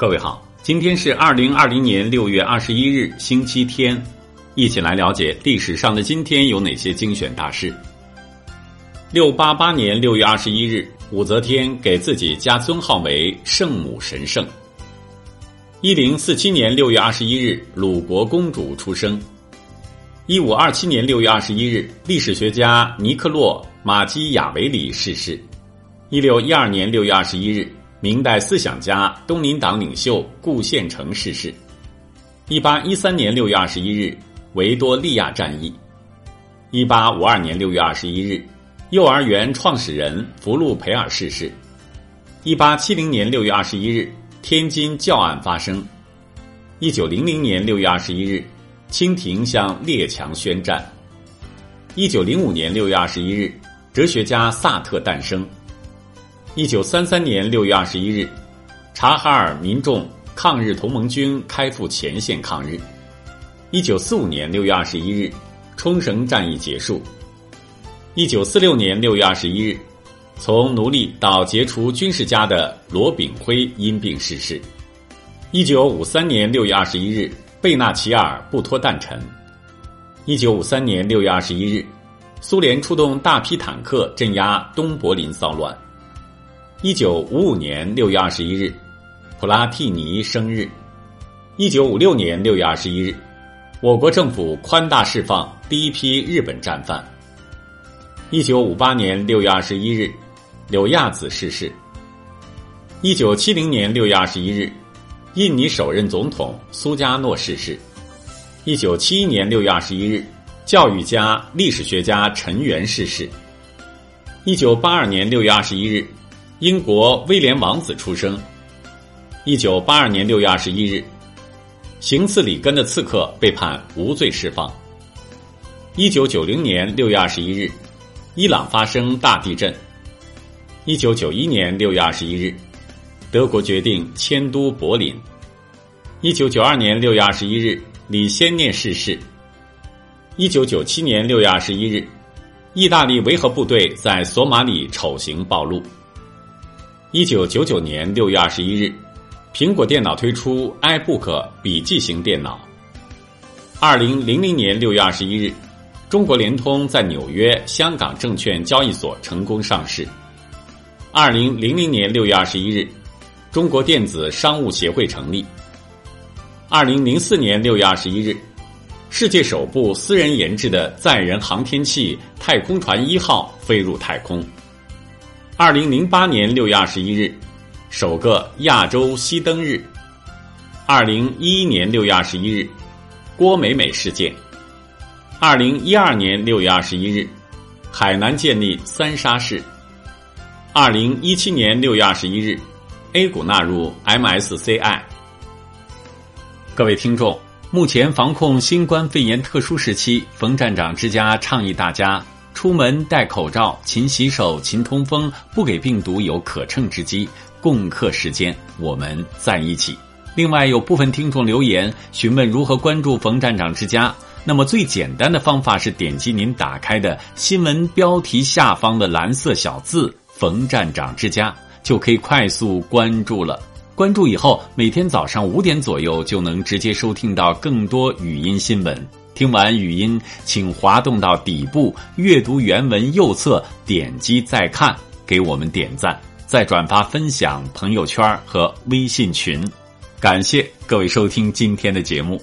各位好，今天是二零二零年六月二十一日，星期天，一起来了解历史上的今天有哪些精选大事。六八八年六月二十一日，武则天给自己加尊号为圣母神圣。一零四七年六月二十一日，鲁国公主出生。一五二七年六月二十一日，历史学家尼克洛马基雅维里逝世。一六一二年六月二十一日。明代思想家、东林党领袖顾宪成逝世。一八一三年六月二十一日，维多利亚战役。一八五二年六月二十一日，幼儿园创始人福禄培尔逝世。一八七零年六月二十一日，天津教案发生。一九零零年六月二十一日，清廷向列强宣战。一九零五年六月二十一日，哲学家萨特诞生。一九三三年六月二十一日，察哈尔民众抗日同盟军开赴前线抗日。一九四五年六月二十一日，冲绳战役结束。一九四六年六月二十一日，从奴隶到杰出军事家的罗炳辉因病逝世。一九五三年六月二十一日，贝纳齐尔不脱诞辰。一九五三年六月二十一日，苏联出动大批坦克镇压东柏林骚乱。一九五五年六月二十一日，普拉蒂尼生日。一九五六年六月二十一日，我国政府宽大释放第一批日本战犯。一九五八年六月二十一日，柳亚子逝世。一九七零年六月二十一日，印尼首任总统苏加诺逝世。一九七一年六月二十一日，教育家、历史学家陈元逝世。一九八二年六月二十一日。英国威廉王子出生。一九八二年六月二十一日，行刺里根的刺客被判无罪释放。一九九零年六月二十一日，伊朗发生大地震。一九九一年六月二十一日，德国决定迁都柏林。一九九二年六月二十一日，李先念逝世。一九九七年六月二十一日，意大利维和部队在索马里丑行暴露。一九九九年六月二十一日，苹果电脑推出 iBook 笔记型电脑。二零零零年六月二十一日，中国联通在纽约、香港证券交易所成功上市。二零零零年六月二十一日，中国电子商务协会成立。二零零四年六月二十一日，世界首部私人研制的载人航天器“太空船一号”飞入太空。二零零八年六月二十一日，首个亚洲熄灯日。二零一一年六月二十一日，郭美美事件。二零一二年六月二十一日，海南建立三沙市。二零一七年六月二十一日，A 股纳入 MSCI。各位听众，目前防控新冠肺炎特殊时期，冯站长之家倡议大家。出门戴口罩，勤洗手，勤通风，不给病毒有可乘之机。共克时艰，我们在一起。另外，有部分听众留言询问如何关注冯站长之家。那么，最简单的方法是点击您打开的新闻标题下方的蓝色小字“冯站长之家”，就可以快速关注了。关注以后，每天早上五点左右就能直接收听到更多语音新闻。听完语音，请滑动到底部阅读原文右侧，点击再看，给我们点赞，再转发分享朋友圈和微信群。感谢各位收听今天的节目。